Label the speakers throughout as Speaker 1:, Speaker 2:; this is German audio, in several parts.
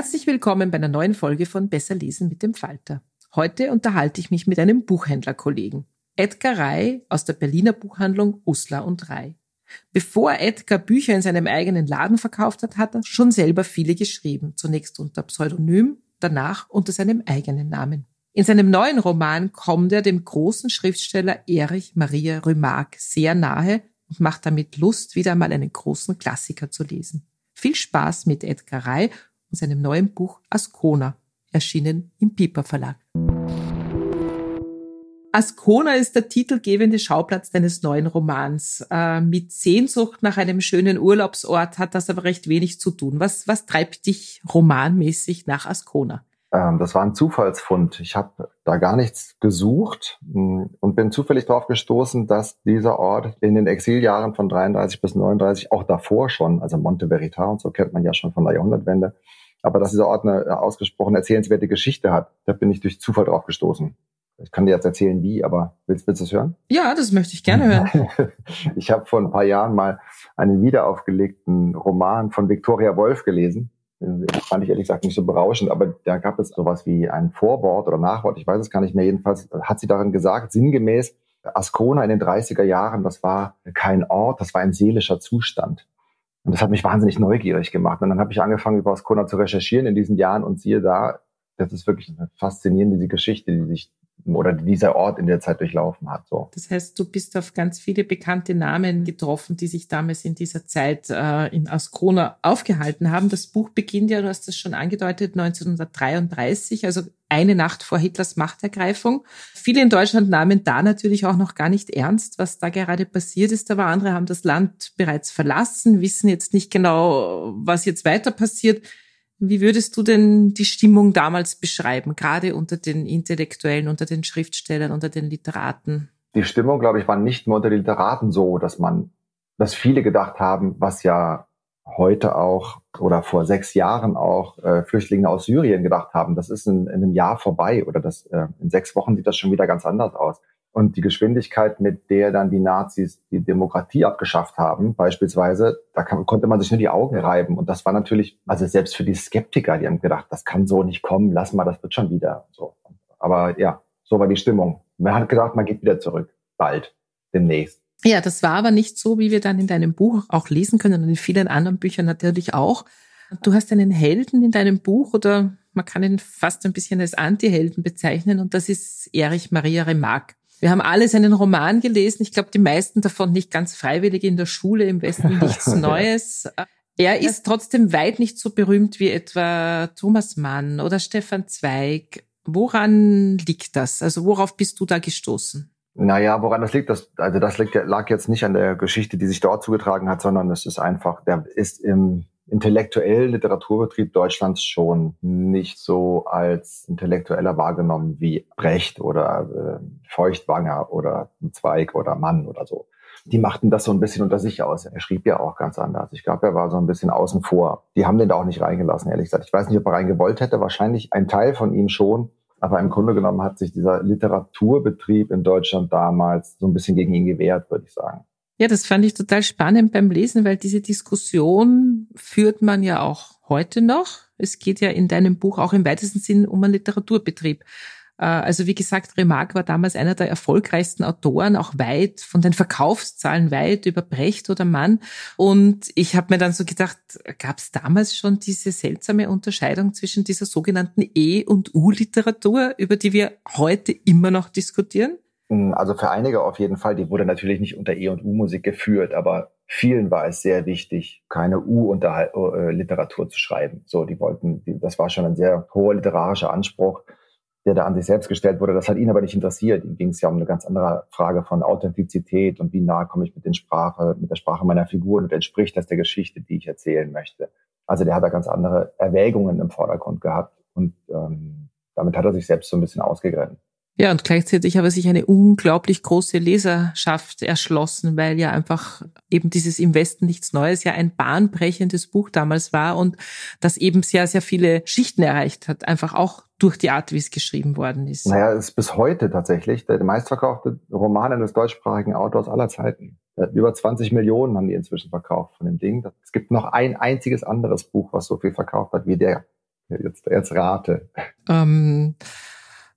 Speaker 1: Herzlich willkommen bei einer neuen Folge von Besser lesen mit dem Falter. Heute unterhalte ich mich mit einem Buchhändlerkollegen, Edgar Rey aus der Berliner Buchhandlung Uslar und Rey. Bevor Edgar Bücher in seinem eigenen Laden verkauft hat, hat er schon selber viele geschrieben, zunächst unter Pseudonym, danach unter seinem eigenen Namen. In seinem neuen Roman kommt er dem großen Schriftsteller Erich Maria Remarque sehr nahe und macht damit Lust, wieder einmal einen großen Klassiker zu lesen. Viel Spaß mit Edgar Rey und seinem neuen Buch Ascona, erschienen im Piper Verlag. Ascona ist der titelgebende Schauplatz deines neuen Romans. Äh, mit Sehnsucht nach einem schönen Urlaubsort hat das aber recht wenig zu tun. Was, was treibt dich romanmäßig nach Ascona?
Speaker 2: Ähm, das war ein Zufallsfund. Ich habe da gar nichts gesucht mm, und bin zufällig darauf gestoßen, dass dieser Ort in den Exiljahren von 33 bis 39, auch davor schon, also Monte Verita und so kennt man ja schon von der Jahrhundertwende, aber dass dieser Ort eine ausgesprochen erzählenswerte Geschichte hat, da bin ich durch Zufall drauf gestoßen. Ich kann dir jetzt erzählen, wie, aber willst, willst du es hören?
Speaker 1: Ja, das möchte ich gerne hören.
Speaker 2: ich habe vor ein paar Jahren mal einen wiederaufgelegten Roman von Victoria Wolf gelesen. Das fand ich ehrlich gesagt nicht so berauschend, aber da gab es sowas wie ein Vorwort oder Nachwort, ich weiß es gar nicht mehr. Jedenfalls hat sie darin gesagt, sinngemäß, Ascona in den 30er Jahren, das war kein Ort, das war ein seelischer Zustand. Und das hat mich wahnsinnig neugierig gemacht. Und dann habe ich angefangen, über Ascona zu recherchieren in diesen Jahren und siehe da, das ist wirklich eine faszinierende Geschichte, die sich oder dieser Ort in der Zeit durchlaufen hat. So.
Speaker 1: Das heißt, du bist auf ganz viele bekannte Namen getroffen, die sich damals in dieser Zeit äh, in Ascona aufgehalten haben. Das Buch beginnt ja, du hast das schon angedeutet, 1933, also eine Nacht vor Hitlers Machtergreifung. Viele in Deutschland nahmen da natürlich auch noch gar nicht ernst, was da gerade passiert ist, aber andere haben das Land bereits verlassen, wissen jetzt nicht genau, was jetzt weiter passiert. Wie würdest du denn die Stimmung damals beschreiben, gerade unter den Intellektuellen, unter den Schriftstellern, unter den Literaten?
Speaker 2: Die Stimmung, glaube ich, war nicht nur unter den Literaten so, dass man, dass viele gedacht haben, was ja heute auch oder vor sechs Jahren auch äh, Flüchtlinge aus Syrien gedacht haben, das ist in, in einem Jahr vorbei oder das äh, in sechs Wochen sieht das schon wieder ganz anders aus. Und die Geschwindigkeit, mit der dann die Nazis die Demokratie abgeschafft haben, beispielsweise, da kann, konnte man sich nur die Augen reiben. Und das war natürlich, also selbst für die Skeptiker, die haben gedacht, das kann so nicht kommen, lass mal, das wird schon wieder so. Aber ja, so war die Stimmung. Man hat gedacht, man geht wieder zurück. Bald, demnächst.
Speaker 1: Ja, das war aber nicht so, wie wir dann in deinem Buch auch lesen können und in vielen anderen Büchern natürlich auch. Du hast einen Helden in deinem Buch oder man kann ihn fast ein bisschen als Anti-Helden bezeichnen und das ist Erich Maria Remarque. Wir haben alle seinen Roman gelesen. Ich glaube, die meisten davon nicht ganz freiwillig in der Schule, im Westen nichts Neues. Er ist trotzdem weit nicht so berühmt wie etwa Thomas Mann oder Stefan Zweig. Woran liegt das? Also worauf bist du da gestoßen?
Speaker 2: Naja, woran das liegt, das, also das liegt, lag jetzt nicht an der Geschichte, die sich dort zugetragen hat, sondern es ist einfach, der ist im, intellektuellen Literaturbetrieb Deutschlands schon nicht so als intellektueller wahrgenommen wie Brecht oder äh, Feuchtwanger oder Zweig oder Mann oder so. Die machten das so ein bisschen unter sich aus. Er schrieb ja auch ganz anders. Ich glaube, er war so ein bisschen außen vor. Die haben den da auch nicht reingelassen, ehrlich gesagt. Ich weiß nicht, ob er reingewollt hätte. Wahrscheinlich ein Teil von ihm schon. Aber im Grunde genommen hat sich dieser Literaturbetrieb in Deutschland damals so ein bisschen gegen ihn gewehrt, würde ich sagen.
Speaker 1: Ja, das fand ich total spannend beim Lesen, weil diese Diskussion führt man ja auch heute noch. Es geht ja in deinem Buch auch im weitesten Sinn um einen Literaturbetrieb. Äh, also wie gesagt, Remarque war damals einer der erfolgreichsten Autoren, auch weit von den Verkaufszahlen weit über Brecht oder Mann. Und ich habe mir dann so gedacht, gab es damals schon diese seltsame Unterscheidung zwischen dieser sogenannten E- und U-Literatur, über die wir heute immer noch diskutieren?
Speaker 2: Hm, also für einige auf jeden Fall, die wurde natürlich nicht unter E- und U-Musik geführt, aber vielen war es sehr wichtig, keine U-Literatur zu schreiben. So, die wollten, die, das war schon ein sehr hoher literarischer Anspruch, der da an sich selbst gestellt wurde. Das hat ihn aber nicht interessiert. Ihm ging es ja um eine ganz andere Frage von Authentizität und wie nah komme ich mit den Sprache, mit der Sprache meiner Figuren und entspricht das der Geschichte, die ich erzählen möchte. Also der hat da ganz andere Erwägungen im Vordergrund gehabt und ähm, damit hat er sich selbst so ein bisschen ausgegrenzt.
Speaker 1: Ja, und gleichzeitig habe sich eine unglaublich große Leserschaft erschlossen, weil ja einfach eben dieses Im Westen nichts Neues ja ein bahnbrechendes Buch damals war und das eben sehr, sehr viele Schichten erreicht hat, einfach auch durch die Art, wie es geschrieben worden ist.
Speaker 2: Naja, es ist bis heute tatsächlich der meistverkaufte Roman eines deutschsprachigen Autors aller Zeiten. Über 20 Millionen haben die inzwischen verkauft von dem Ding. Es gibt noch ein einziges anderes Buch, was so viel verkauft hat wie der. Jetzt, jetzt rate.
Speaker 1: Ähm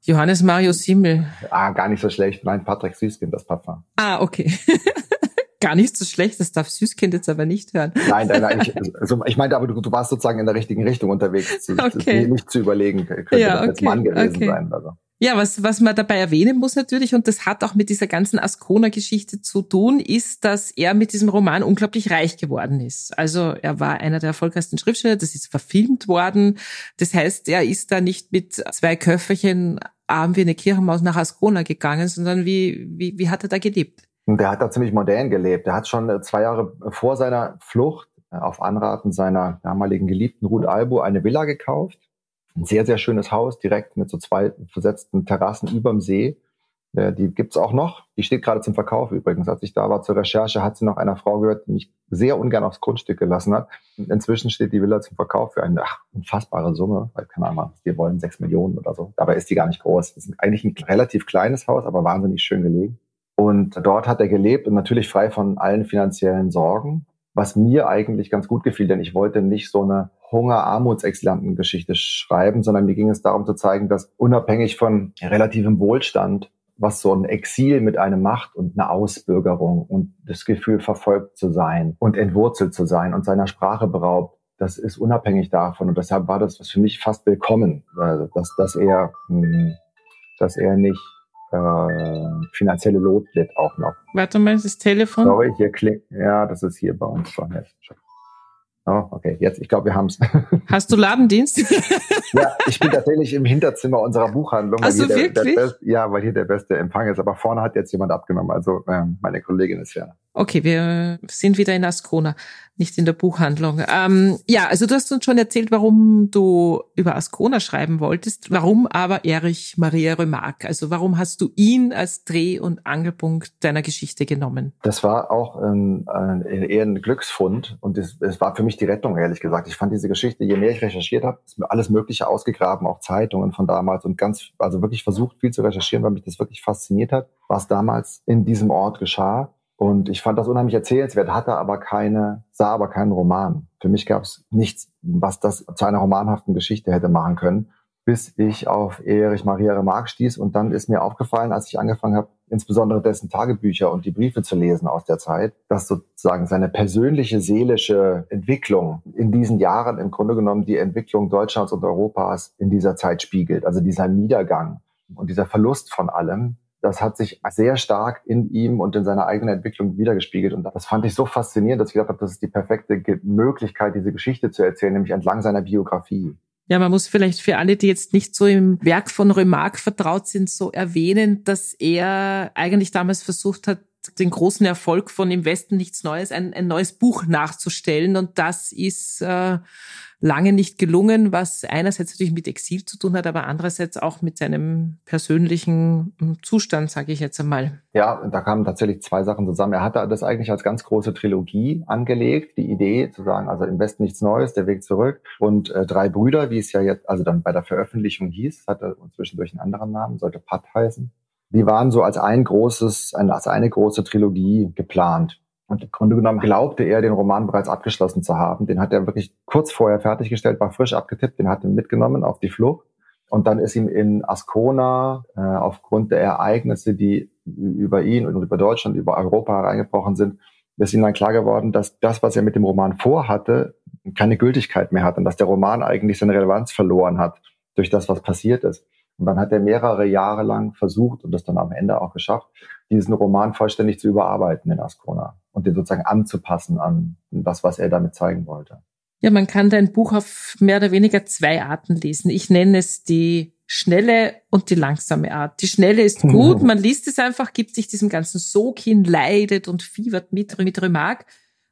Speaker 1: Johannes Mario Simmel.
Speaker 2: Ah, gar nicht so schlecht. Nein, Patrick Süßkind, das Parfum.
Speaker 1: Ah, okay. gar nicht so schlecht, das darf Süßkind jetzt aber nicht hören.
Speaker 2: Nein, nein, nein. Ich, also ich meinte aber, du, du warst sozusagen in der richtigen Richtung unterwegs. Okay. Nicht zu überlegen, könnte ja, okay, das jetzt Mann gewesen okay. sein. Also.
Speaker 1: Ja, was, was man dabei erwähnen muss natürlich, und das hat auch mit dieser ganzen Ascona-Geschichte zu tun, ist, dass er mit diesem Roman unglaublich reich geworden ist. Also er war einer der erfolgreichsten Schriftsteller, das ist verfilmt worden. Das heißt, er ist da nicht mit zwei Köfferchen arm wie eine Kirchenmaus nach Ascona gegangen, sondern wie, wie, wie hat er da gelebt?
Speaker 2: Der hat da ziemlich modern gelebt. Er hat schon zwei Jahre vor seiner Flucht auf Anraten seiner damaligen Geliebten Ruth Albo eine Villa gekauft ein sehr, sehr schönes Haus, direkt mit so zwei versetzten Terrassen überm See. Äh, die gibt's auch noch. Die steht gerade zum Verkauf übrigens. Als ich da war zur Recherche, hat sie noch einer Frau gehört, die mich sehr ungern aufs Grundstück gelassen hat. Inzwischen steht die Villa zum Verkauf für eine ach, unfassbare Summe, weil keine Ahnung, wir wollen sechs Millionen oder so. Dabei ist die gar nicht groß. Das ist eigentlich ein relativ kleines Haus, aber wahnsinnig schön gelegen. Und dort hat er gelebt und natürlich frei von allen finanziellen Sorgen was mir eigentlich ganz gut gefiel, denn ich wollte nicht so eine Hunger-Armuts-Exilanten-Geschichte schreiben, sondern mir ging es darum zu zeigen, dass unabhängig von relativem Wohlstand, was so ein Exil mit einem macht und eine Ausbürgerung und das Gefühl verfolgt zu sein und entwurzelt zu sein und seiner Sprache beraubt, das ist unabhängig davon. Und deshalb war das für mich fast willkommen, also dass, dass er, hm, dass er nicht äh, finanzielle Not litt auch noch.
Speaker 1: Warte mal, das Telefon.
Speaker 2: Sorry, hier klingt, ja, das ist hier bei uns schon jetzt. Oh, okay, jetzt, ich glaube, wir haben es.
Speaker 1: Hast du Ladendienst?
Speaker 2: ja, ich bin tatsächlich im Hinterzimmer unserer Buchhandlung.
Speaker 1: Ach so, wirklich?
Speaker 2: Der, der ja, weil hier der beste Empfang ist. Aber vorne hat jetzt jemand abgenommen. Also ähm, meine Kollegin ist ja.
Speaker 1: Okay, wir sind wieder in Ascona, nicht in der Buchhandlung. Ähm, ja, also du hast uns schon erzählt, warum du über Ascona schreiben wolltest. Warum aber Erich Maria Remarque? Also warum hast du ihn als Dreh- und Angelpunkt deiner Geschichte genommen?
Speaker 2: Das war auch ähm, eher ein Glücksfund und es, es war für mich die Rettung, ehrlich gesagt. Ich fand diese Geschichte, je mehr ich recherchiert habe, ist mir alles Mögliche ausgegraben, auch Zeitungen von damals und ganz, also wirklich versucht, viel zu recherchieren, weil mich das wirklich fasziniert hat, was damals in diesem Ort geschah. Und ich fand das unheimlich erzählenswert, hatte aber keine, sah aber keinen Roman. Für mich gab es nichts, was das zu einer romanhaften Geschichte hätte machen können, bis ich auf Erich Maria Remarque stieß. Und dann ist mir aufgefallen, als ich angefangen habe, insbesondere dessen Tagebücher und die Briefe zu lesen aus der Zeit, dass sozusagen seine persönliche seelische Entwicklung in diesen Jahren im Grunde genommen die Entwicklung Deutschlands und Europas in dieser Zeit spiegelt. Also dieser Niedergang und dieser Verlust von allem, das hat sich sehr stark in ihm und in seiner eigenen Entwicklung wiedergespiegelt. Und das fand ich so faszinierend, dass ich gedacht habe, das ist die perfekte Möglichkeit, diese Geschichte zu erzählen, nämlich entlang seiner Biografie.
Speaker 1: Ja, man muss vielleicht für alle, die jetzt nicht so im Werk von Remarque vertraut sind, so erwähnen, dass er eigentlich damals versucht hat, den großen Erfolg von Im Westen nichts Neues, ein, ein neues Buch nachzustellen. Und das ist äh, lange nicht gelungen, was einerseits natürlich mit Exil zu tun hat, aber andererseits auch mit seinem persönlichen hm, Zustand, sage ich jetzt einmal.
Speaker 2: Ja, da kamen tatsächlich zwei Sachen zusammen. Er hatte das eigentlich als ganz große Trilogie angelegt, die Idee zu sagen, also im Westen nichts Neues, der Weg zurück und äh, drei Brüder, wie es ja jetzt, also dann bei der Veröffentlichung hieß, hatte zwischendurch einen anderen Namen, sollte Pat heißen. Die waren so als ein großes, als eine große Trilogie geplant. Und im Grunde genommen glaubte er, den Roman bereits abgeschlossen zu haben. Den hat er wirklich kurz vorher fertiggestellt, war frisch abgetippt, den hat er mitgenommen auf die Flucht. Und dann ist ihm in Ascona äh, aufgrund der Ereignisse, die über ihn und über Deutschland, über Europa hereingebrochen sind, ist ihm dann klar geworden, dass das, was er mit dem Roman vorhatte, keine Gültigkeit mehr hat und dass der Roman eigentlich seine Relevanz verloren hat durch das, was passiert ist. Und dann hat er mehrere Jahre lang versucht und das dann am Ende auch geschafft, diesen Roman vollständig zu überarbeiten in Ascona und den sozusagen anzupassen an das, was er damit zeigen wollte.
Speaker 1: Ja, man kann dein Buch auf mehr oder weniger zwei Arten lesen. Ich nenne es die schnelle und die langsame Art. Die schnelle ist gut, man liest es einfach, gibt sich diesem ganzen Sog hin, leidet und fiebert mit, mit Remark.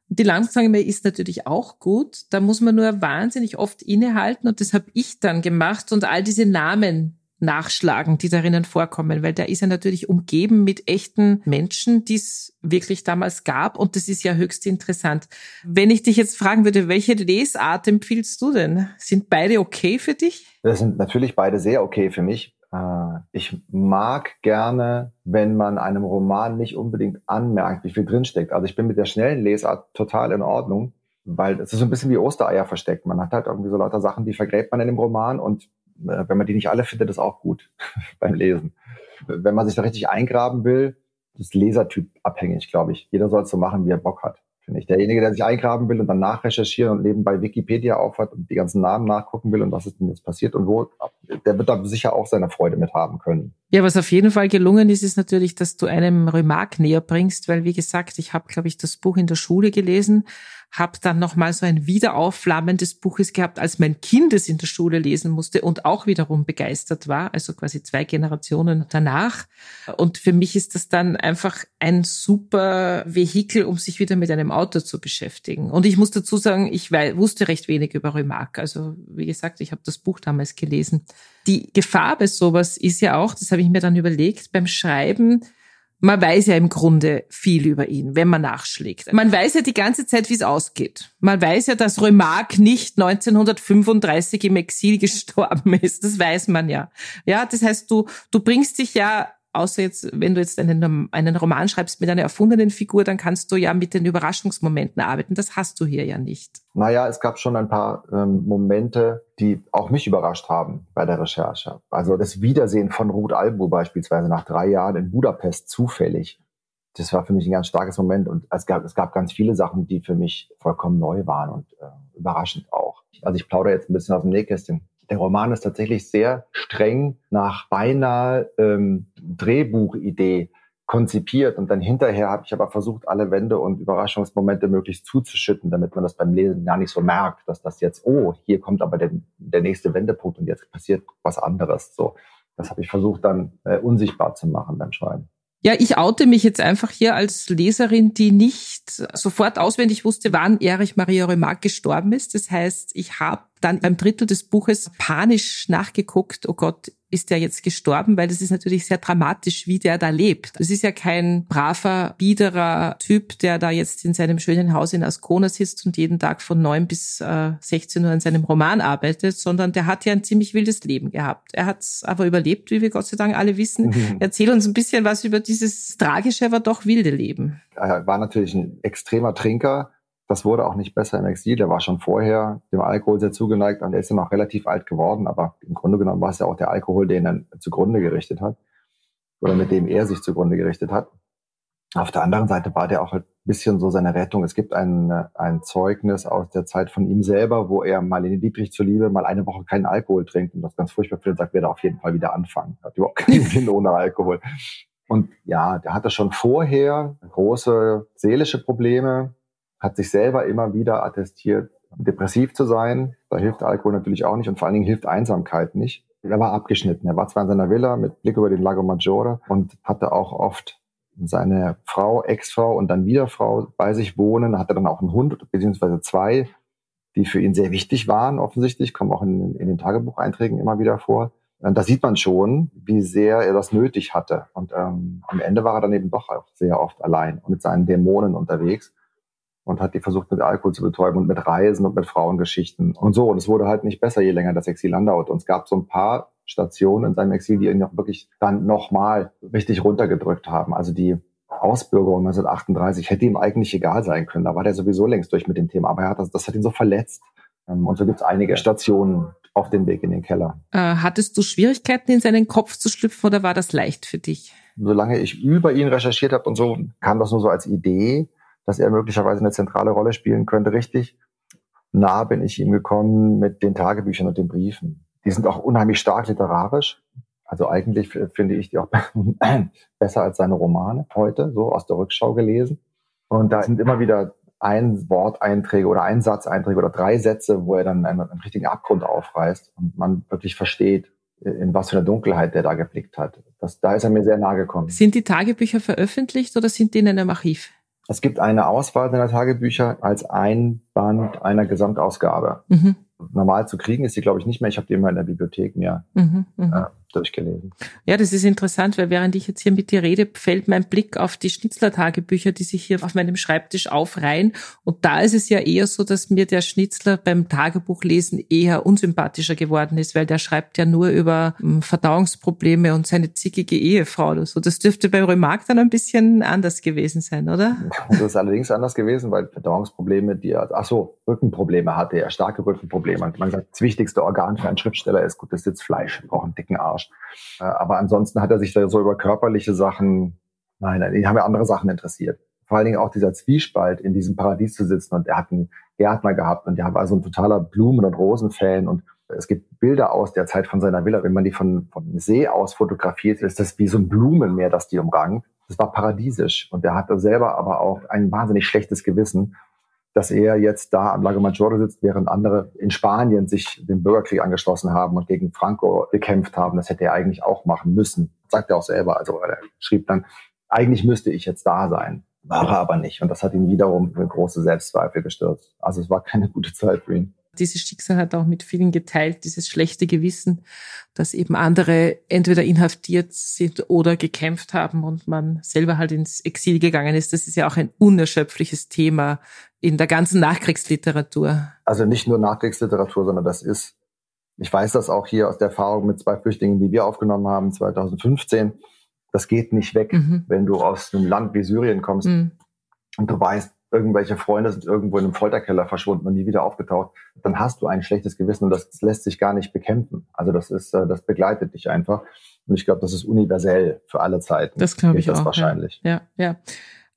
Speaker 1: Die langsame ist natürlich auch gut. Da muss man nur wahnsinnig oft innehalten und das habe ich dann gemacht und all diese Namen nachschlagen, die darinnen vorkommen, weil der ist ja natürlich umgeben mit echten Menschen, die es wirklich damals gab und das ist ja höchst interessant. Wenn ich dich jetzt fragen würde, welche Lesart empfiehlst du denn? Sind beide okay für dich?
Speaker 2: Das sind natürlich beide sehr okay für mich. Äh, ich mag gerne, wenn man einem Roman nicht unbedingt anmerkt, wie viel drinsteckt. Also ich bin mit der schnellen Lesart total in Ordnung, weil es ist so ein bisschen wie Ostereier versteckt. Man hat halt irgendwie so lauter Sachen, die vergräbt man in dem Roman und wenn man die nicht alle findet, ist auch gut beim Lesen. Wenn man sich da richtig eingraben will, ist Lesertyp abhängig, glaube ich. Jeder soll es so machen, wie er Bock hat, finde ich. Derjenige, der sich eingraben will und dann nachrecherchieren und nebenbei Wikipedia aufhat und die ganzen Namen nachgucken will und was ist denn jetzt passiert und wo, der wird da sicher auch seine Freude mit haben können.
Speaker 1: Ja, was auf jeden Fall gelungen ist, ist natürlich, dass du einem Remark näher bringst, weil wie gesagt, ich habe, glaube ich, das Buch in der Schule gelesen habe dann noch mal so ein Wiederaufflammen des Buches gehabt, als mein Kind es in der Schule lesen musste und auch wiederum begeistert war, also quasi zwei Generationen danach. Und für mich ist das dann einfach ein super Vehikel, um sich wieder mit einem Autor zu beschäftigen. Und ich muss dazu sagen, ich wusste recht wenig über Remarque. Also wie gesagt, ich habe das Buch damals gelesen. Die Gefahr bei sowas ist ja auch, das habe ich mir dann überlegt, beim Schreiben, man weiß ja im Grunde viel über ihn, wenn man nachschlägt. Man weiß ja die ganze Zeit, wie es ausgeht. Man weiß ja, dass Remarque nicht 1935 im Exil gestorben ist. Das weiß man ja. Ja, das heißt, du, du bringst dich ja außer jetzt, wenn du jetzt einen, einen Roman schreibst mit einer erfundenen Figur, dann kannst du ja mit den Überraschungsmomenten arbeiten. Das hast du hier ja nicht.
Speaker 2: Naja, es gab schon ein paar ähm, Momente, die auch mich überrascht haben bei der Recherche. Also das Wiedersehen von Ruth Albu beispielsweise nach drei Jahren in Budapest zufällig. Das war für mich ein ganz starkes Moment und es gab, es gab ganz viele Sachen, die für mich vollkommen neu waren und äh, überraschend auch. Also ich plaudere jetzt ein bisschen aus dem Nähkästchen. Der Roman ist tatsächlich sehr streng nach beinahe ähm, Drehbuchidee konzipiert und dann hinterher habe ich aber versucht, alle Wände und Überraschungsmomente möglichst zuzuschütten, damit man das beim Lesen gar nicht so merkt, dass das jetzt, oh, hier kommt aber der, der nächste Wendepunkt und jetzt passiert was anderes. So, das habe ich versucht dann äh, unsichtbar zu machen beim Schreiben.
Speaker 1: Ja, ich oute mich jetzt einfach hier als Leserin, die nicht sofort auswendig wusste, wann Erich Maria Remarque gestorben ist. Das heißt, ich habe dann beim Drittel des Buches panisch nachgeguckt, oh Gott, ist der jetzt gestorben, weil das ist natürlich sehr dramatisch, wie der da lebt. Das ist ja kein braver, biederer Typ, der da jetzt in seinem schönen Haus in Ascona sitzt und jeden Tag von neun bis äh, 16 Uhr an seinem Roman arbeitet, sondern der hat ja ein ziemlich wildes Leben gehabt. Er hat es aber überlebt, wie wir Gott sei Dank alle wissen. Mhm. Erzähl uns ein bisschen was über dieses tragische, aber doch wilde Leben.
Speaker 2: Er war natürlich ein extremer Trinker, das wurde auch nicht besser im Exil. Der war schon vorher dem Alkohol sehr zugeneigt und er ist dann auch relativ alt geworden. Aber im Grunde genommen war es ja auch der Alkohol, den er zugrunde gerichtet hat oder mit dem er sich zugrunde gerichtet hat. Auf der anderen Seite war der auch ein bisschen so seine Rettung. Es gibt ein, ein Zeugnis aus der Zeit von ihm selber, wo er mal in Dietrich zuliebe mal eine Woche keinen Alkohol trinkt und das ganz furchtbar findet, sagt, werde auf jeden Fall wieder anfangen. Hat überhaupt keinen Sinn ohne Alkohol. Und ja, der hatte schon vorher große seelische Probleme, hat sich selber immer wieder attestiert, depressiv zu sein. Da hilft Alkohol natürlich auch nicht und vor allen Dingen hilft Einsamkeit nicht. Er war abgeschnitten. Er war zwar in seiner Villa mit Blick über den Lago Maggiore und hatte auch oft seine Frau, Ex-Frau und dann wieder Frau bei sich wohnen, hatte dann auch einen Hund beziehungsweise zwei, die für ihn sehr wichtig waren, offensichtlich, kommen auch in, in den Tagebucheinträgen immer wieder vor. Und da sieht man schon, wie sehr er das nötig hatte. Und ähm, am Ende war er dann eben doch auch sehr oft allein und mit seinen Dämonen unterwegs und hat die versucht mit Alkohol zu betäuben und mit Reisen und mit Frauengeschichten und so. Und es wurde halt nicht besser, je länger das Exil andauerte. Und es gab so ein paar Stationen in seinem Exil, die ihn auch wirklich dann nochmal richtig runtergedrückt haben. Also die Ausbürgerung 1938 hätte ihm eigentlich egal sein können. Da war der sowieso längst durch mit dem Thema. Aber er hat das, das hat ihn so verletzt. Ähm, und so gibt es einige Stationen auf dem Weg in den Keller.
Speaker 1: Äh, hattest du Schwierigkeiten, in seinen Kopf zu schlüpfen oder war das leicht für dich?
Speaker 2: Solange ich über ihn recherchiert habe und so, kam das nur so als Idee, dass er möglicherweise eine zentrale Rolle spielen könnte. Richtig nah bin ich ihm gekommen mit den Tagebüchern und den Briefen. Die sind auch unheimlich stark literarisch. Also eigentlich finde ich die auch besser als seine Romane heute, so aus der Rückschau gelesen. Und da sind immer wieder ein Worteinträge oder ein Satzeinträge oder drei Sätze, wo er dann einen, einen richtigen Abgrund aufreißt und man wirklich versteht, in was für eine Dunkelheit der da geblickt hat. Das, da ist er mir sehr nahe gekommen.
Speaker 1: Sind die Tagebücher veröffentlicht oder sind die in einem Archiv?
Speaker 2: Es gibt eine Auswahl seiner Tagebücher als ein Band einer Gesamtausgabe. Mhm. Normal zu kriegen ist sie, glaube ich, nicht mehr. Ich habe die immer in der Bibliothek mir mhm, äh, durchgelesen.
Speaker 1: Ja, das ist interessant, weil während ich jetzt hier mit dir rede, fällt mein Blick auf die Schnitzler-Tagebücher, die sich hier auf meinem Schreibtisch aufreihen. Und da ist es ja eher so, dass mir der Schnitzler beim Tagebuchlesen eher unsympathischer geworden ist, weil der schreibt ja nur über um, Verdauungsprobleme und seine zickige Ehefrau oder so. Das dürfte bei Remarque dann ein bisschen anders gewesen sein, oder?
Speaker 2: Das ist allerdings anders gewesen, weil Verdauungsprobleme, die er, ach so, Rückenprobleme hatte er, starke Rückenprobleme. Man sagt, das wichtigste Organ für einen Schriftsteller ist gutes Sitzfleisch, braucht einen dicken Arsch. Äh, aber ansonsten hat er sich da so über körperliche Sachen, nein, die haben ja andere Sachen interessiert. Vor allen Dingen auch dieser Zwiespalt, in diesem Paradies zu sitzen. Und er hat einen Gärtner gehabt und der war so ein totaler Blumen- und Rosenfan. Und es gibt Bilder aus der Zeit von seiner Villa. Wenn man die von, von See aus fotografiert, ist das wie so ein Blumenmeer, das die umrangt. Das war paradiesisch. Und er hatte selber aber auch ein wahnsinnig schlechtes Gewissen, dass er jetzt da am Lago Maggiore sitzt, während andere in Spanien sich dem Bürgerkrieg angeschlossen haben und gegen Franco gekämpft haben. Das hätte er eigentlich auch machen müssen. Sagt er auch selber. Also er schrieb dann, eigentlich müsste ich jetzt da sein. War er aber nicht. Und das hat ihn wiederum in große Selbstzweifel gestürzt. Also es war keine gute Zeit für ihn.
Speaker 1: Dieses Schicksal hat auch mit vielen geteilt, dieses schlechte Gewissen, dass eben andere entweder inhaftiert sind oder gekämpft haben und man selber halt ins Exil gegangen ist. Das ist ja auch ein unerschöpfliches Thema in der ganzen Nachkriegsliteratur.
Speaker 2: Also nicht nur Nachkriegsliteratur, sondern das ist, ich weiß das auch hier aus der Erfahrung mit zwei Flüchtlingen, die wir aufgenommen haben 2015. Das geht nicht weg, mhm. wenn du aus einem Land wie Syrien kommst mhm. und du weißt, irgendwelche Freunde sind irgendwo in einem Folterkeller verschwunden und nie wieder aufgetaucht, dann hast du ein schlechtes Gewissen und das lässt sich gar nicht bekämpfen. Also das ist, äh, das begleitet dich einfach. Und ich glaube, das ist universell für alle Zeiten.
Speaker 1: Das glaube ich
Speaker 2: das
Speaker 1: auch.
Speaker 2: Wahrscheinlich.
Speaker 1: Ja, ja. ja.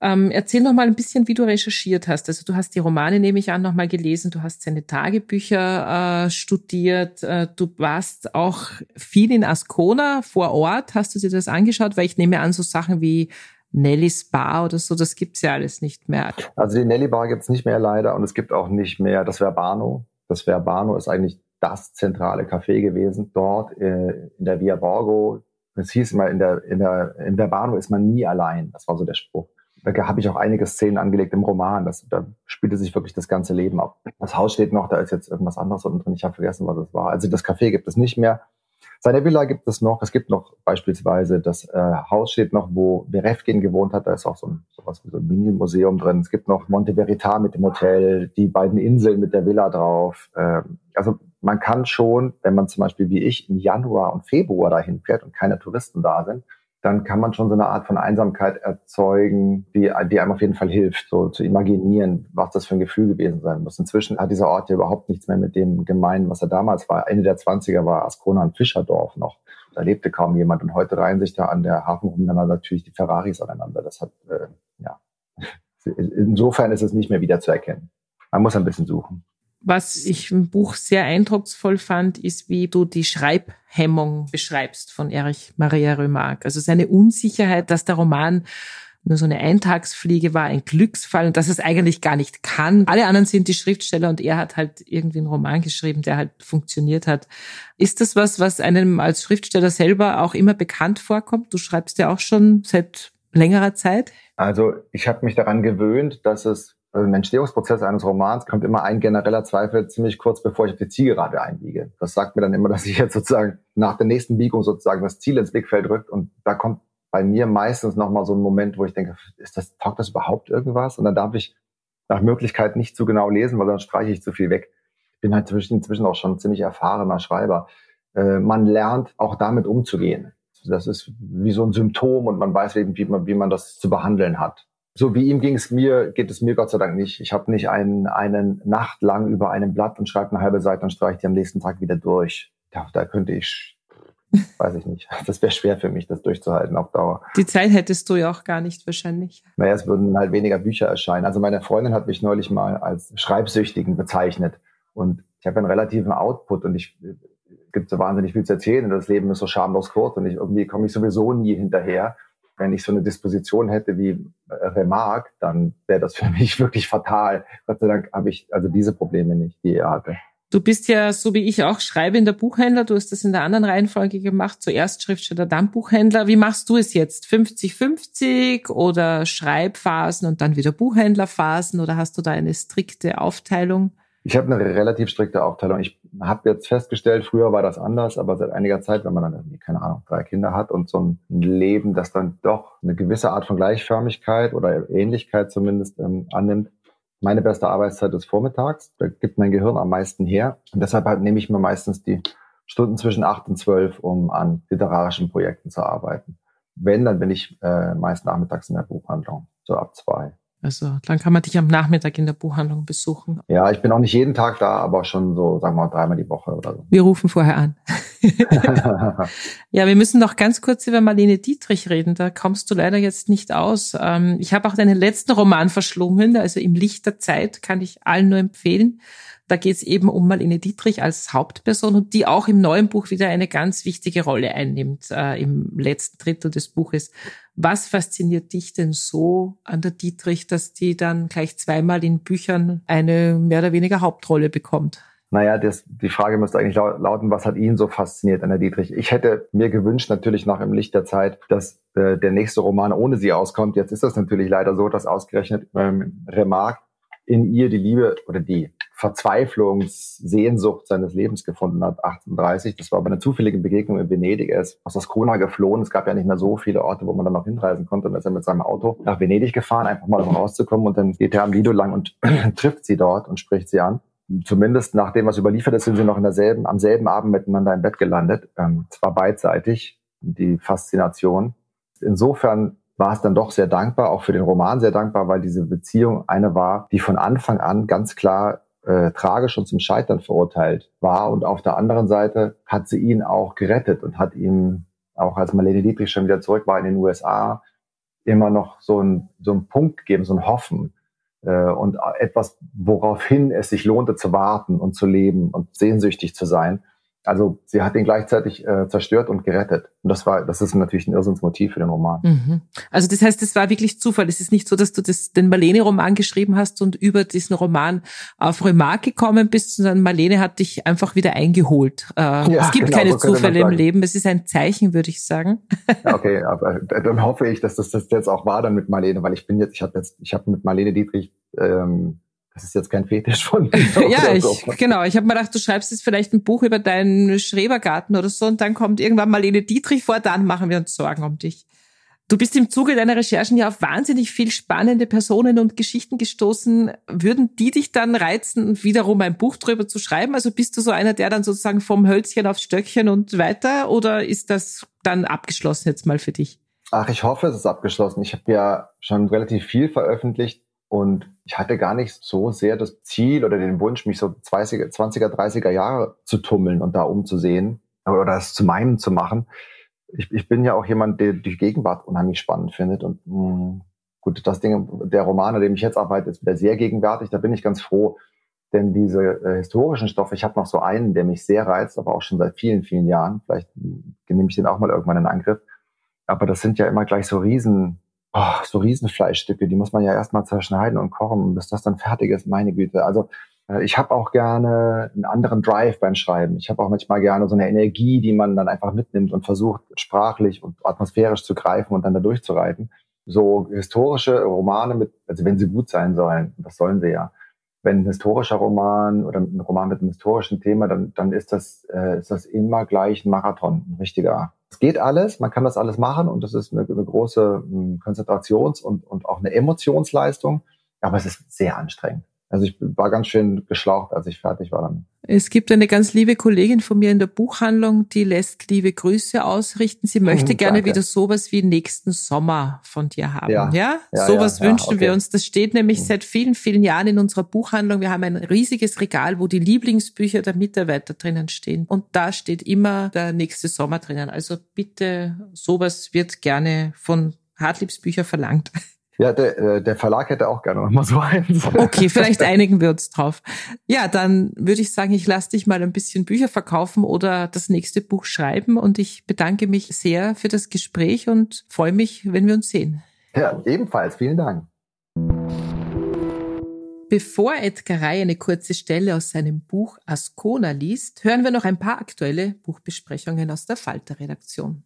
Speaker 1: Ähm, erzähl noch mal ein bisschen, wie du recherchiert hast. Also du hast die Romane, nehme ich an, noch mal gelesen. Du hast seine Tagebücher äh, studiert. Äh, du warst auch viel in Ascona vor Ort. Hast du dir das angeschaut? Weil ich nehme an, so Sachen wie Nelly's Bar oder so, das gibt's ja alles nicht mehr.
Speaker 2: Also die Nelly Bar gibt's nicht mehr leider und es gibt auch nicht mehr das Verbano. Das Verbano ist eigentlich das zentrale Café gewesen dort äh, in der Via Borgo. Es hieß immer, in der, in der, in Verbano ist man nie allein. Das war so der Spruch. Da habe ich auch einige Szenen angelegt im Roman. Das, da spielte sich wirklich das ganze Leben ab. Das Haus steht noch, da ist jetzt irgendwas anderes unten drin. Ich habe vergessen, was es war. Also das Café gibt es nicht mehr. Seine Villa gibt es noch. Es gibt noch beispielsweise das äh, Haus steht noch, wo Berefkin gewohnt hat. Da ist auch so ein sowas wie so ein Mini-Museum drin. Es gibt noch Monte Verita mit dem Hotel, die beiden Inseln mit der Villa drauf. Ähm, also man kann schon, wenn man zum Beispiel wie ich im Januar und Februar dahin fährt und keine Touristen da sind, dann kann man schon so eine Art von Einsamkeit erzeugen, die, die einem auf jeden Fall hilft, so zu imaginieren, was das für ein Gefühl gewesen sein muss. Inzwischen hat dieser Ort ja überhaupt nichts mehr mit dem gemein, was er damals war. Ende der 20er war Ascona ein Fischerdorf noch. Da lebte kaum jemand und heute reihen sich da an der Hafen umeinander natürlich die Ferraris aneinander. Das hat, äh, ja, insofern ist es nicht mehr wieder zu erkennen. Man muss ein bisschen suchen.
Speaker 1: Was ich im Buch sehr eindrucksvoll fand, ist, wie du die Schreibhemmung beschreibst von Erich Maria Remarque. Also seine Unsicherheit, dass der Roman nur so eine Eintagsfliege war, ein Glücksfall und dass es eigentlich gar nicht kann. Alle anderen sind die Schriftsteller und er hat halt irgendwie einen Roman geschrieben, der halt funktioniert hat. Ist das was, was einem als Schriftsteller selber auch immer bekannt vorkommt? Du schreibst ja auch schon seit längerer Zeit?
Speaker 2: Also ich habe mich daran gewöhnt, dass es also im Entstehungsprozess eines Romans kommt immer ein genereller Zweifel ziemlich kurz bevor ich auf die Zielgerade einbiege. Das sagt mir dann immer, dass ich jetzt sozusagen nach der nächsten Biegung sozusagen das Ziel ins Blickfeld rückt und da kommt bei mir meistens nochmal so ein Moment, wo ich denke, ist das, taugt das überhaupt irgendwas? Und dann darf ich nach Möglichkeit nicht zu genau lesen, weil dann streiche ich zu viel weg. Ich bin halt inzwischen auch schon ziemlich erfahrener Schreiber. Äh, man lernt auch damit umzugehen. Das ist wie so ein Symptom und man weiß eben, wie man, wie man das zu behandeln hat. So wie ihm ging es mir, geht es mir Gott sei Dank nicht. Ich habe nicht einen, einen Nacht lang über einem Blatt und schreibe eine halbe Seite und streiche die am nächsten Tag wieder durch. Ja, da könnte ich, weiß ich nicht. Das wäre schwer für mich, das durchzuhalten auf Dauer.
Speaker 1: Die Zeit hättest du ja auch gar nicht wahrscheinlich.
Speaker 2: Naja, es würden halt weniger Bücher erscheinen. Also meine Freundin hat mich neulich mal als Schreibsüchtigen bezeichnet. Und ich habe einen relativen Output und ich gibt so wahnsinnig viel zu erzählen und das Leben ist so schamlos kurz und ich irgendwie komme ich sowieso nie hinterher wenn ich so eine Disposition hätte wie äh, Remarque, dann wäre das für mich wirklich fatal. Gott sei Dank habe ich also diese Probleme nicht, die er hatte.
Speaker 1: Du bist ja, so wie ich auch, schreibender Buchhändler. Du hast das in der anderen Reihenfolge gemacht. Zuerst Schriftsteller, dann Buchhändler. Wie machst du es jetzt? 50-50 oder Schreibphasen und dann wieder Buchhändlerphasen? Oder hast du da eine strikte Aufteilung?
Speaker 2: Ich habe eine relativ strikte Aufteilung. Ich habe jetzt festgestellt, früher war das anders, aber seit einiger Zeit, wenn man dann irgendwie, keine Ahnung, drei Kinder hat und so ein Leben, das dann doch eine gewisse Art von Gleichförmigkeit oder Ähnlichkeit zumindest ähm, annimmt. Meine beste Arbeitszeit ist vormittags. Da gibt mein Gehirn am meisten her. Und deshalb halt nehme ich mir meistens die Stunden zwischen acht und zwölf, um an literarischen Projekten zu arbeiten. Wenn, dann bin ich äh, meist nachmittags in der Buchhandlung, so ab zwei.
Speaker 1: Also dann kann man dich am Nachmittag in der Buchhandlung besuchen.
Speaker 2: Ja, ich bin auch nicht jeden Tag da, aber schon so, sagen wir mal, dreimal die Woche oder so.
Speaker 1: Wir rufen vorher an. ja, wir müssen noch ganz kurz über Marlene Dietrich reden. Da kommst du leider jetzt nicht aus. Ähm, ich habe auch deinen letzten Roman verschlungen, also im Licht der Zeit, kann ich allen nur empfehlen. Da geht es eben um Marlene Dietrich als Hauptperson und die auch im neuen Buch wieder eine ganz wichtige Rolle einnimmt, äh, im letzten Drittel des Buches. Was fasziniert dich denn so an der Dietrich, dass die dann gleich zweimal in Büchern eine mehr oder weniger Hauptrolle bekommt?
Speaker 2: Naja, das, die Frage müsste eigentlich lauten, was hat ihn so fasziniert an der Dietrich? Ich hätte mir gewünscht, natürlich noch im Licht der Zeit, dass äh, der nächste Roman ohne sie auskommt. Jetzt ist das natürlich leider so, dass ausgerechnet ähm, Remarque in ihr die Liebe oder die Verzweiflungssehnsucht seines Lebens gefunden hat, 38. Das war aber eine zufällige Begegnung in Venedig. Er ist aus Ascona geflohen. Es gab ja nicht mehr so viele Orte, wo man dann noch hinreisen konnte. Und dann ist er mit seinem Auto nach Venedig gefahren, einfach mal um rauszukommen. Und dann geht er am Lido lang und trifft sie dort und spricht sie an. Zumindest nach dem, was überliefert ist, sind sie noch in derselben, am selben Abend miteinander im Bett gelandet. Ähm, zwar beidseitig, die Faszination. Insofern war es dann doch sehr dankbar, auch für den Roman sehr dankbar, weil diese Beziehung eine war, die von Anfang an ganz klar äh, tragisch und zum Scheitern verurteilt war. Und auf der anderen Seite hat sie ihn auch gerettet und hat ihm, auch als Marlene Dietrich schon wieder zurück war in den USA, immer noch so ein so ein Punkt gegeben, so ein Hoffen äh, und etwas, woraufhin es sich lohnte zu warten und zu leben und sehnsüchtig zu sein. Also sie hat ihn gleichzeitig äh, zerstört und gerettet. Und das war, das ist natürlich ein Irrsinnsmotiv für den Roman.
Speaker 1: Mhm. Also das heißt, es war wirklich Zufall. Es ist nicht so, dass du das, den Marlene-Roman geschrieben hast und über diesen Roman auf Remarque gekommen bist, sondern Marlene hat dich einfach wieder eingeholt. Äh, ja, es gibt genau, keine Zufälle im Leben. Es ist ein Zeichen, würde ich sagen.
Speaker 2: Ja, okay, aber dann hoffe ich, dass das, das jetzt auch war dann mit Marlene, weil ich bin jetzt, ich habe jetzt, ich habe mit Marlene Dietrich ähm, das ist jetzt kein Fetisch von
Speaker 1: mir. ja, ich, so. genau. Ich habe mir gedacht, du schreibst jetzt vielleicht ein Buch über deinen Schrebergarten oder so und dann kommt irgendwann Marlene Dietrich vor, dann machen wir uns Sorgen um dich. Du bist im Zuge deiner Recherchen ja auf wahnsinnig viel spannende Personen und Geschichten gestoßen. Würden die dich dann reizen, wiederum ein Buch drüber zu schreiben? Also bist du so einer, der dann sozusagen vom Hölzchen aufs Stöckchen und weiter? Oder ist das dann abgeschlossen jetzt mal für dich?
Speaker 2: Ach, ich hoffe, es ist abgeschlossen. Ich habe ja schon relativ viel veröffentlicht und ich hatte gar nicht so sehr das Ziel oder den Wunsch, mich so 20er, 20er 30er Jahre zu tummeln und da umzusehen oder das zu meinem zu machen. Ich, ich bin ja auch jemand, der die Gegenwart unheimlich spannend findet und mh, hm, gut, das Ding, der Roman, an dem ich jetzt arbeite, ist wieder sehr gegenwärtig. Da bin ich ganz froh, denn diese äh, historischen Stoffe, ich habe noch so einen, der mich sehr reizt, aber auch schon seit vielen, vielen Jahren. Vielleicht nehme ich den auch mal irgendwann in Angriff. Aber das sind ja immer gleich so riesen oh, so Riesenfleischstücke, die muss man ja erstmal zerschneiden und kochen, bis das dann fertig ist, meine Güte. Also äh, ich habe auch gerne einen anderen Drive beim Schreiben. Ich habe auch manchmal gerne so eine Energie, die man dann einfach mitnimmt und versucht, sprachlich und atmosphärisch zu greifen und dann da durchzureiten. so historische Romane mit, also wenn sie gut sein sollen, das sollen sie ja. Wenn ein historischer Roman oder ein Roman mit einem historischen Thema, dann, dann ist das, äh, ist das immer gleich ein Marathon, ein richtiger. Es geht alles, man kann das alles machen und das ist eine, eine große hm, Konzentrations- und, und auch eine Emotionsleistung, aber es ist sehr anstrengend. Also ich war ganz schön geschlaucht, als ich fertig war damit.
Speaker 1: Es gibt eine ganz liebe Kollegin von mir in der Buchhandlung, die lässt liebe Grüße ausrichten. Sie möchte hm, gerne wieder sowas wie nächsten Sommer von dir haben. Ja, ja? ja sowas ja, wünschen okay. wir uns. Das steht nämlich hm. seit vielen, vielen Jahren in unserer Buchhandlung. Wir haben ein riesiges Regal, wo die Lieblingsbücher der Mitarbeiter drinnen stehen. Und da steht immer der nächste Sommer drinnen. Also bitte, sowas wird gerne von Hartliebs Bücher verlangt.
Speaker 2: Ja, der, äh, der Verlag hätte auch gerne noch mal so eins.
Speaker 1: Okay, vielleicht einigen wir uns drauf. Ja, dann würde ich sagen, ich lasse dich mal ein bisschen Bücher verkaufen oder das nächste Buch schreiben und ich bedanke mich sehr für das Gespräch und freue mich, wenn wir uns sehen.
Speaker 2: Ja, ebenfalls. Vielen Dank.
Speaker 1: Bevor Edgar Rey eine kurze Stelle aus seinem Buch Ascona liest, hören wir noch ein paar aktuelle Buchbesprechungen aus der Falter-Redaktion.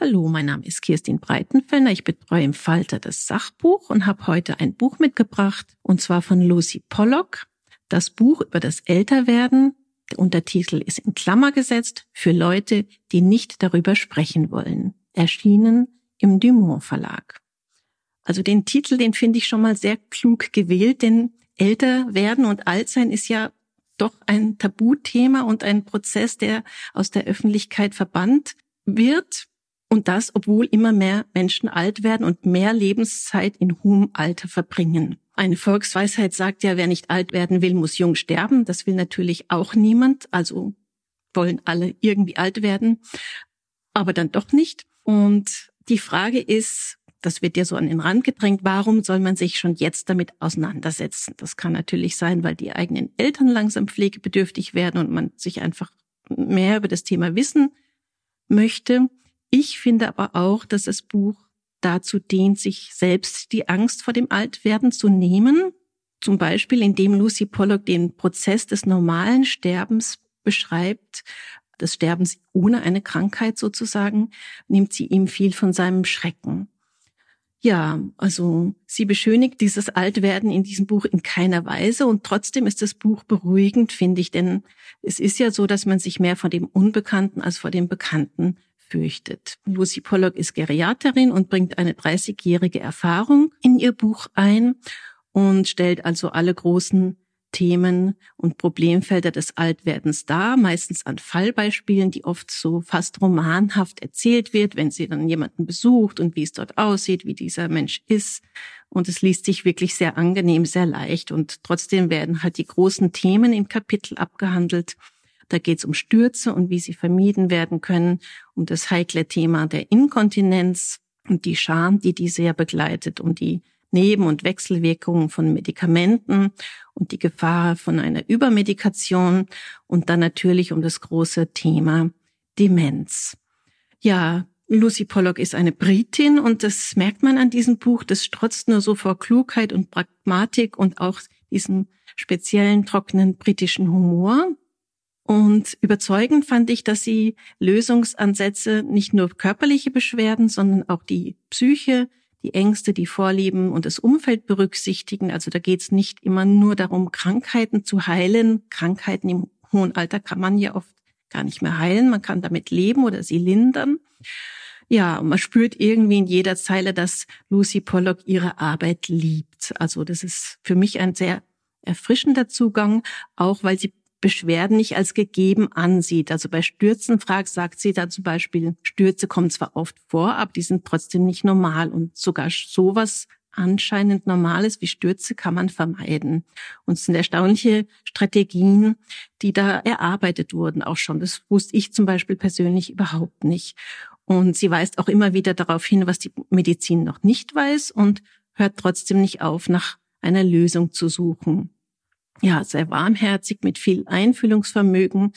Speaker 3: Hallo, mein Name ist Kirstin Breitenfellner. Ich betreue im Falter das Sachbuch und habe heute ein Buch mitgebracht, und zwar von Lucy Pollock. Das Buch über das Älterwerden. Der Untertitel ist in Klammer gesetzt für Leute, die nicht darüber sprechen wollen. Erschienen im Dumont Verlag. Also den Titel, den finde ich schon mal sehr klug gewählt, denn älter werden und alt sein ist ja doch ein Tabuthema und ein Prozess, der aus der Öffentlichkeit verbannt wird. Und das, obwohl immer mehr Menschen alt werden und mehr Lebenszeit in hohem Alter verbringen. Eine Volksweisheit sagt ja, wer nicht alt werden will, muss jung sterben. Das will natürlich auch niemand. Also wollen alle irgendwie alt werden, aber dann doch nicht. Und die Frage ist, das wird ja so an den Rand gedrängt, warum soll man sich schon jetzt damit auseinandersetzen? Das kann natürlich sein, weil die eigenen Eltern langsam pflegebedürftig werden und man sich einfach mehr über das Thema wissen möchte. Ich finde aber auch, dass das Buch dazu dient, sich selbst die Angst vor dem Altwerden zu nehmen. Zum Beispiel, indem Lucy Pollock den Prozess des normalen Sterbens beschreibt, des Sterbens ohne eine Krankheit sozusagen, nimmt sie ihm viel von seinem Schrecken. Ja, also sie beschönigt dieses Altwerden in diesem Buch in keiner Weise und trotzdem ist das Buch beruhigend, finde ich, denn es ist ja so, dass man sich mehr vor dem Unbekannten als vor dem Bekannten fürchtet. Lucy Pollock ist Geriaterin und bringt eine 30-jährige Erfahrung in ihr Buch ein und stellt also alle großen Themen und Problemfelder des Altwerdens dar, meistens an Fallbeispielen, die oft so fast romanhaft erzählt wird, wenn sie dann jemanden besucht und wie es dort aussieht, wie dieser Mensch ist. Und es liest sich wirklich sehr angenehm, sehr leicht. Und trotzdem werden halt die großen Themen im Kapitel abgehandelt. Da geht es um Stürze und wie sie vermieden werden können, um das heikle Thema der Inkontinenz und die Scham, die diese ja begleitet, um die Neben- und Wechselwirkungen von Medikamenten und die Gefahr von einer Übermedikation und dann natürlich um das große Thema Demenz. Ja, Lucy Pollock ist eine Britin und das merkt man an diesem Buch. Das strotzt nur so vor Klugheit und Pragmatik und auch diesem speziellen trockenen britischen Humor. Und überzeugend fand ich, dass sie Lösungsansätze nicht nur körperliche Beschwerden, sondern auch die Psyche, die Ängste, die Vorlieben und das Umfeld berücksichtigen. Also da geht es nicht immer nur darum, Krankheiten zu heilen. Krankheiten im hohen Alter kann man ja oft gar nicht mehr heilen. Man kann damit leben oder sie lindern. Ja, man spürt irgendwie in jeder Zeile, dass Lucy Pollock ihre Arbeit liebt. Also das ist für mich ein sehr erfrischender Zugang, auch weil sie Beschwerden nicht als gegeben ansieht. Also bei Stürzen fragt, sagt sie da zum Beispiel, Stürze kommen zwar oft vor, aber die sind trotzdem nicht normal und sogar sowas anscheinend Normales wie Stürze kann man vermeiden. Und es sind erstaunliche Strategien, die da erarbeitet wurden auch schon. Das wusste ich zum Beispiel persönlich überhaupt nicht. Und sie weist auch immer wieder darauf hin, was die Medizin noch nicht weiß und hört trotzdem nicht auf, nach einer Lösung zu suchen ja, sehr warmherzig, mit viel Einfühlungsvermögen.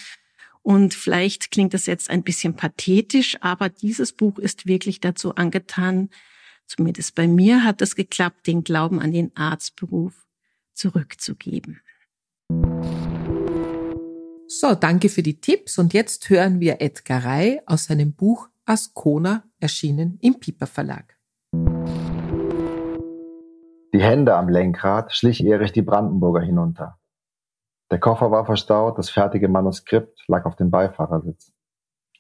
Speaker 3: Und vielleicht klingt das jetzt ein bisschen pathetisch, aber dieses Buch ist wirklich dazu angetan, zumindest bei mir hat es geklappt, den Glauben an den Arztberuf zurückzugeben.
Speaker 1: So, danke für die Tipps und jetzt hören wir Edgar Rey aus seinem Buch Ascona, erschienen im Piper Verlag.
Speaker 2: Die Hände am Lenkrad schlich Erich die Brandenburger hinunter. Der Koffer war verstaut, das fertige Manuskript lag auf dem Beifahrersitz.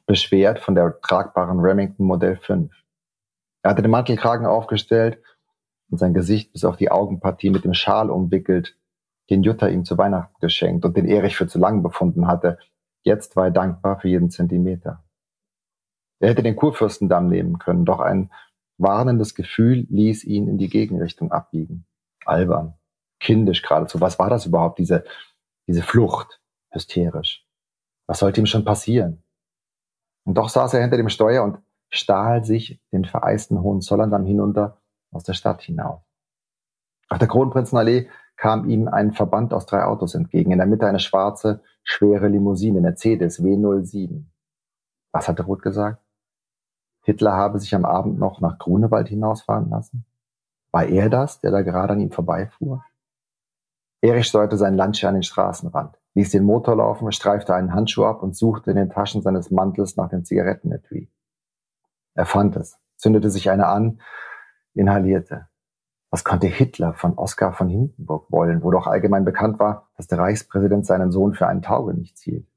Speaker 2: Beschwert von der tragbaren Remington Modell 5. Er hatte den Mantelkragen aufgestellt und sein Gesicht bis auf die Augenpartie mit dem Schal umwickelt, den Jutta ihm zu Weihnachten geschenkt und den Erich für zu lang befunden hatte. Jetzt war er dankbar für jeden Zentimeter. Er hätte den Kurfürstendamm nehmen können, doch ein warnendes Gefühl ließ ihn in die Gegenrichtung abbiegen. Albern, kindisch geradezu. Was war das überhaupt, diese, diese Flucht? Hysterisch. Was sollte ihm schon passieren? Und doch saß er hinter dem Steuer und stahl sich den vereisten Hohenzollern hinunter aus der Stadt hinauf. Auf der Kronprinzenallee kam ihm ein Verband aus drei Autos entgegen. In der Mitte eine schwarze, schwere Limousine, Mercedes W07. Was hatte Roth gesagt? Hitler habe sich am Abend noch nach Grunewald hinausfahren lassen? War er das, der da gerade an ihm vorbeifuhr? Erich steuerte seinen Lancia an den Straßenrand, ließ den Motor laufen, streifte einen Handschuh ab und suchte in den Taschen seines Mantels nach dem Zigarettenetui. Er fand es, zündete sich eine an, inhalierte. Was konnte Hitler von Oskar von Hindenburg wollen, wo doch allgemein bekannt war, dass der Reichspräsident seinen Sohn für einen Taugenichts hielt?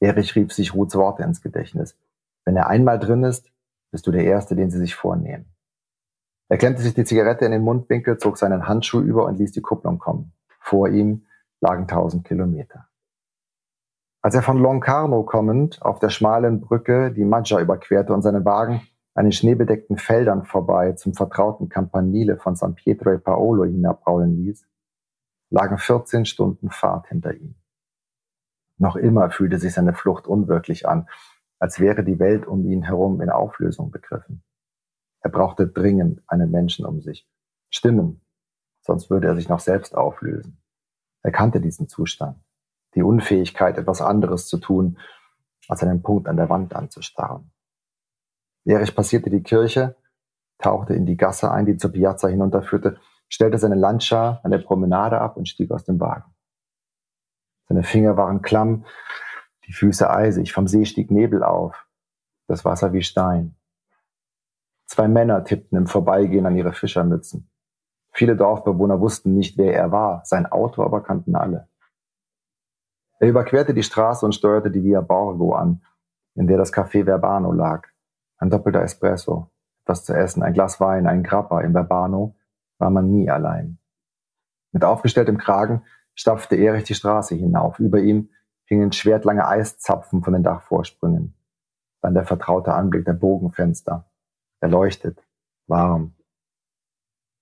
Speaker 2: Erich rief sich Ruths Worte ins Gedächtnis. Wenn er einmal drin ist, bist du der Erste, den sie sich vornehmen. Er klemmte sich die Zigarette in den Mundwinkel, zog seinen Handschuh über und ließ die Kupplung kommen. Vor ihm lagen tausend Kilometer. Als er von Locarno kommend auf der schmalen Brücke die Maggia überquerte und seinen Wagen an den schneebedeckten Feldern vorbei zum vertrauten Campanile von San Pietro e Paolo hinabrollen ließ, lagen 14 Stunden Fahrt hinter ihm. Noch immer fühlte sich seine Flucht unwirklich an, als wäre die Welt um ihn herum in Auflösung begriffen. Er brauchte dringend einen Menschen um sich. Stimmen, sonst würde er sich noch selbst auflösen. Er kannte diesen Zustand die Unfähigkeit, etwas anderes zu tun, als einen Punkt an der Wand anzustarren. Erich passierte die Kirche, tauchte in die Gasse ein, die zur Piazza hinunterführte, stellte seine Lancia an der Promenade ab und stieg aus dem Wagen. Seine Finger waren klamm, die Füße eisig, vom See stieg Nebel auf, das Wasser wie Stein. Zwei Männer tippten im Vorbeigehen an ihre Fischermützen. Viele Dorfbewohner wussten nicht, wer er war, sein Auto aber kannten alle. Er überquerte die Straße und steuerte die Via Borgo an, in der das Café Verbano lag. Ein doppelter Espresso, etwas zu essen, ein Glas Wein, ein Grappa im Verbano, war man nie allein. Mit aufgestelltem Kragen stapfte Erich die Straße hinauf. Über ihm hingen schwertlange Eiszapfen von den Dachvorsprüngen. Dann der vertraute Anblick der Bogenfenster. Erleuchtet, warm.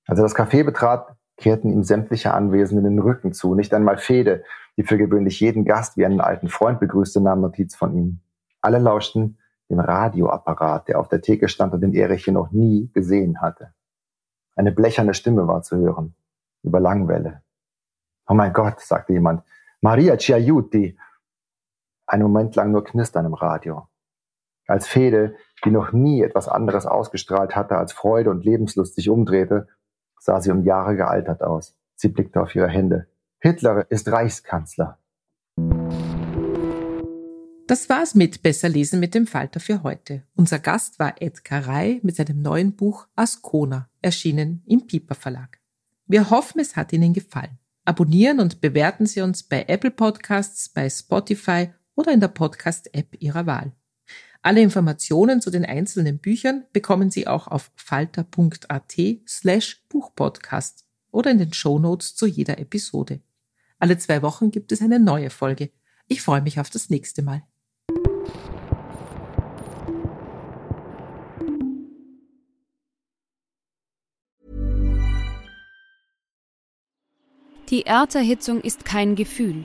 Speaker 2: Als er das Café betrat, kehrten ihm sämtliche Anwesenden den Rücken zu. Nicht einmal Fede, die für gewöhnlich jeden Gast wie einen alten Freund begrüßte, nahm Notiz von ihm. Alle lauschten dem Radioapparat, der auf der Theke stand und den Erich hier noch nie gesehen hatte. Eine blecherne Stimme war zu hören, über Langwelle. Oh mein Gott, sagte jemand. Maria ci aiuti. Einen Moment lang nur knistern im Radio. Als Fede, die noch nie etwas anderes ausgestrahlt hatte als Freude und Lebenslust, sich umdrehte, sah sie um Jahre gealtert aus. Sie blickte auf ihre Hände. Hitler ist Reichskanzler.
Speaker 1: Das war's mit Besser lesen mit dem Falter für heute. Unser Gast war Edgar Rey mit seinem neuen Buch Ascona, erschienen im Piper Verlag. Wir hoffen, es hat Ihnen gefallen. Abonnieren und bewerten Sie uns bei Apple Podcasts, bei Spotify oder in der Podcast-App Ihrer Wahl. Alle Informationen zu den einzelnen Büchern bekommen Sie auch auf falter.at slash Buchpodcast oder in den Shownotes zu jeder Episode. Alle zwei Wochen gibt es eine neue Folge. Ich freue mich auf das nächste Mal.
Speaker 4: Die Erderhitzung ist kein Gefühl,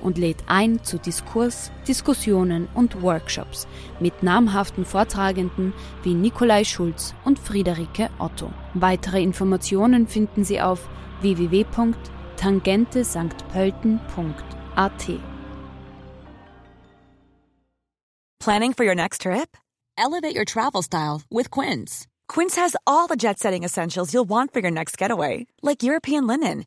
Speaker 4: und lädt ein zu Diskurs, Diskussionen und Workshops mit namhaften Vortragenden wie Nikolai Schulz und Friederike Otto. Weitere Informationen finden Sie auf www.tangentesanktpölten.at.
Speaker 5: Planning for your next trip? Elevate your travel style with Quince. Quince has all the jet setting essentials you'll want for your next getaway, like European linen,